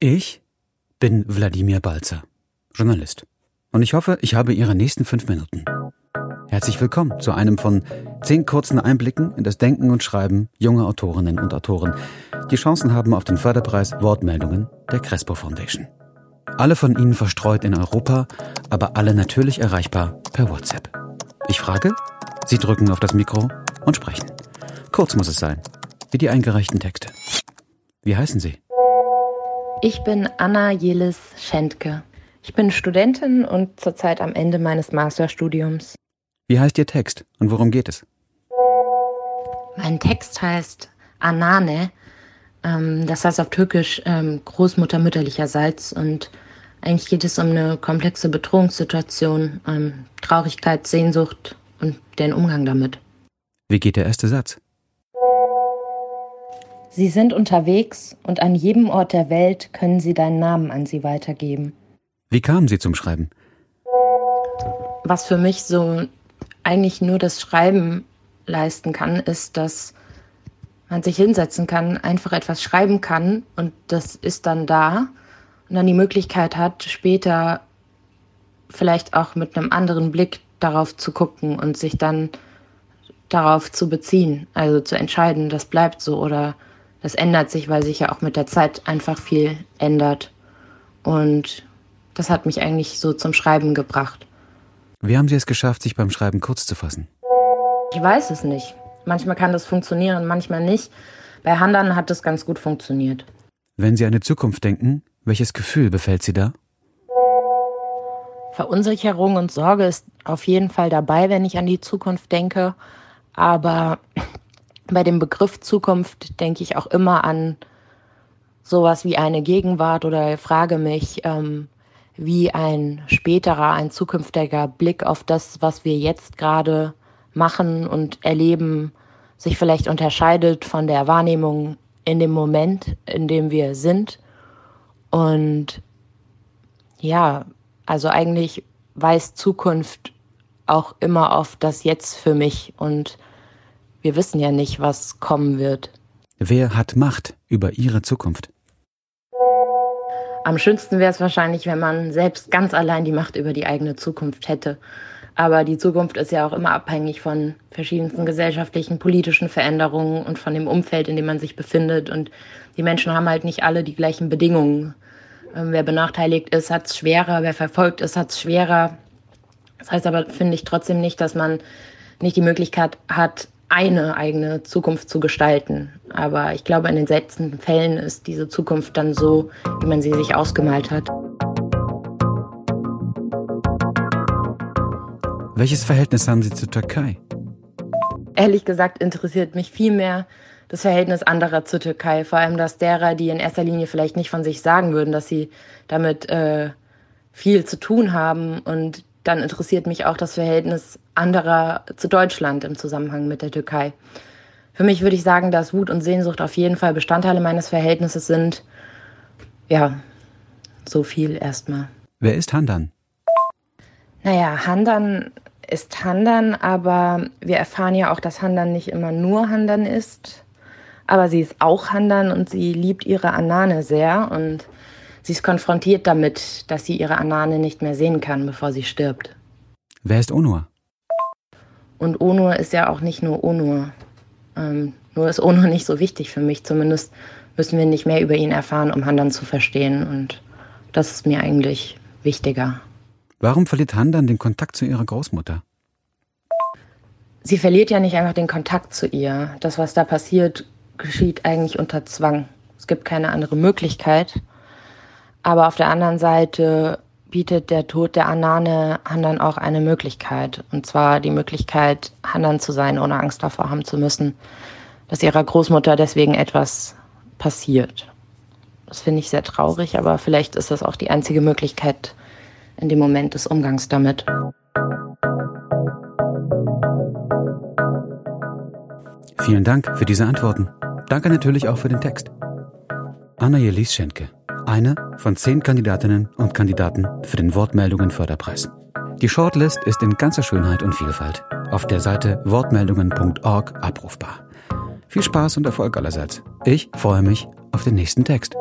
Ich bin Wladimir Balzer, Journalist. Und ich hoffe, ich habe Ihre nächsten fünf Minuten. Herzlich willkommen zu einem von zehn kurzen Einblicken in das Denken und Schreiben junger Autorinnen und Autoren, die Chancen haben auf den Förderpreis Wortmeldungen der Crespo Foundation. Alle von Ihnen verstreut in Europa, aber alle natürlich erreichbar per WhatsApp. Ich frage, Sie drücken auf das Mikro und sprechen. Kurz muss es sein, wie die eingereichten Texte. Wie heißen Sie? Ich bin Anna Jelis Schentke. Ich bin Studentin und zurzeit am Ende meines Masterstudiums. Wie heißt Ihr Text und worum geht es? Mein Text heißt Anane. Ähm, das heißt auf Türkisch ähm, Großmutter mütterlicherseits. Und eigentlich geht es um eine komplexe Bedrohungssituation, ähm, Traurigkeit, Sehnsucht und den Umgang damit. Wie geht der erste Satz? Sie sind unterwegs und an jedem Ort der Welt können Sie deinen Namen an sie weitergeben. Wie kamen Sie zum Schreiben? Was für mich so eigentlich nur das Schreiben leisten kann, ist, dass man sich hinsetzen kann, einfach etwas schreiben kann und das ist dann da und dann die Möglichkeit hat, später vielleicht auch mit einem anderen Blick darauf zu gucken und sich dann darauf zu beziehen, also zu entscheiden, das bleibt so oder das ändert sich, weil sich ja auch mit der Zeit einfach viel ändert. Und das hat mich eigentlich so zum Schreiben gebracht. Wie haben Sie es geschafft, sich beim Schreiben kurz zu fassen? Ich weiß es nicht. Manchmal kann das funktionieren, manchmal nicht. Bei Handern hat es ganz gut funktioniert. Wenn Sie an die Zukunft denken, welches Gefühl befällt Sie da? Verunsicherung und Sorge ist auf jeden Fall dabei, wenn ich an die Zukunft denke. Aber bei dem Begriff Zukunft denke ich auch immer an sowas wie eine Gegenwart oder frage mich, ähm, wie ein späterer, ein zukünftiger Blick auf das, was wir jetzt gerade machen und erleben, sich vielleicht unterscheidet von der Wahrnehmung in dem Moment, in dem wir sind. Und ja, also eigentlich weiß Zukunft auch immer auf das Jetzt für mich und wir wissen ja nicht, was kommen wird. Wer hat Macht über Ihre Zukunft? Am schönsten wäre es wahrscheinlich, wenn man selbst ganz allein die Macht über die eigene Zukunft hätte. Aber die Zukunft ist ja auch immer abhängig von verschiedensten gesellschaftlichen, politischen Veränderungen und von dem Umfeld, in dem man sich befindet. Und die Menschen haben halt nicht alle die gleichen Bedingungen. Ähm, wer benachteiligt ist, hat es schwerer. Wer verfolgt ist, hat es schwerer. Das heißt aber, finde ich trotzdem nicht, dass man nicht die Möglichkeit hat, eine eigene Zukunft zu gestalten. Aber ich glaube, in den seltensten Fällen ist diese Zukunft dann so, wie man sie sich ausgemalt hat. Welches Verhältnis haben Sie zur Türkei? Ehrlich gesagt interessiert mich viel mehr das Verhältnis anderer zur Türkei, vor allem das derer, die in erster Linie vielleicht nicht von sich sagen würden, dass sie damit äh, viel zu tun haben und dann interessiert mich auch das Verhältnis anderer zu Deutschland im Zusammenhang mit der Türkei. Für mich würde ich sagen, dass Wut und Sehnsucht auf jeden Fall Bestandteile meines Verhältnisses sind. Ja, so viel erstmal. Wer ist Handan? Naja, Handan ist Handan, aber wir erfahren ja auch, dass Handan nicht immer nur Handan ist. Aber sie ist auch Handan und sie liebt ihre Anane sehr und Sie ist konfrontiert damit, dass sie ihre Anane nicht mehr sehen kann, bevor sie stirbt. Wer ist Onur? Und Onur ist ja auch nicht nur Onur. Ähm, nur ist Onur nicht so wichtig für mich. Zumindest müssen wir nicht mehr über ihn erfahren, um Handan zu verstehen. Und das ist mir eigentlich wichtiger. Warum verliert Handan den Kontakt zu ihrer Großmutter? Sie verliert ja nicht einfach den Kontakt zu ihr. Das, was da passiert, geschieht eigentlich unter Zwang. Es gibt keine andere Möglichkeit. Aber auf der anderen Seite bietet der Tod der Anane Handan auch eine Möglichkeit. Und zwar die Möglichkeit, Handan zu sein, ohne Angst davor haben zu müssen, dass ihrer Großmutter deswegen etwas passiert. Das finde ich sehr traurig, aber vielleicht ist das auch die einzige Möglichkeit in dem Moment des Umgangs damit. Vielen Dank für diese Antworten. Danke natürlich auch für den Text. Anna Jelis Schenke eine von zehn Kandidatinnen und Kandidaten für den Wortmeldungen Förderpreis. Die Shortlist ist in ganzer Schönheit und Vielfalt auf der Seite wortmeldungen.org abrufbar. Viel Spaß und Erfolg allerseits. Ich freue mich auf den nächsten Text.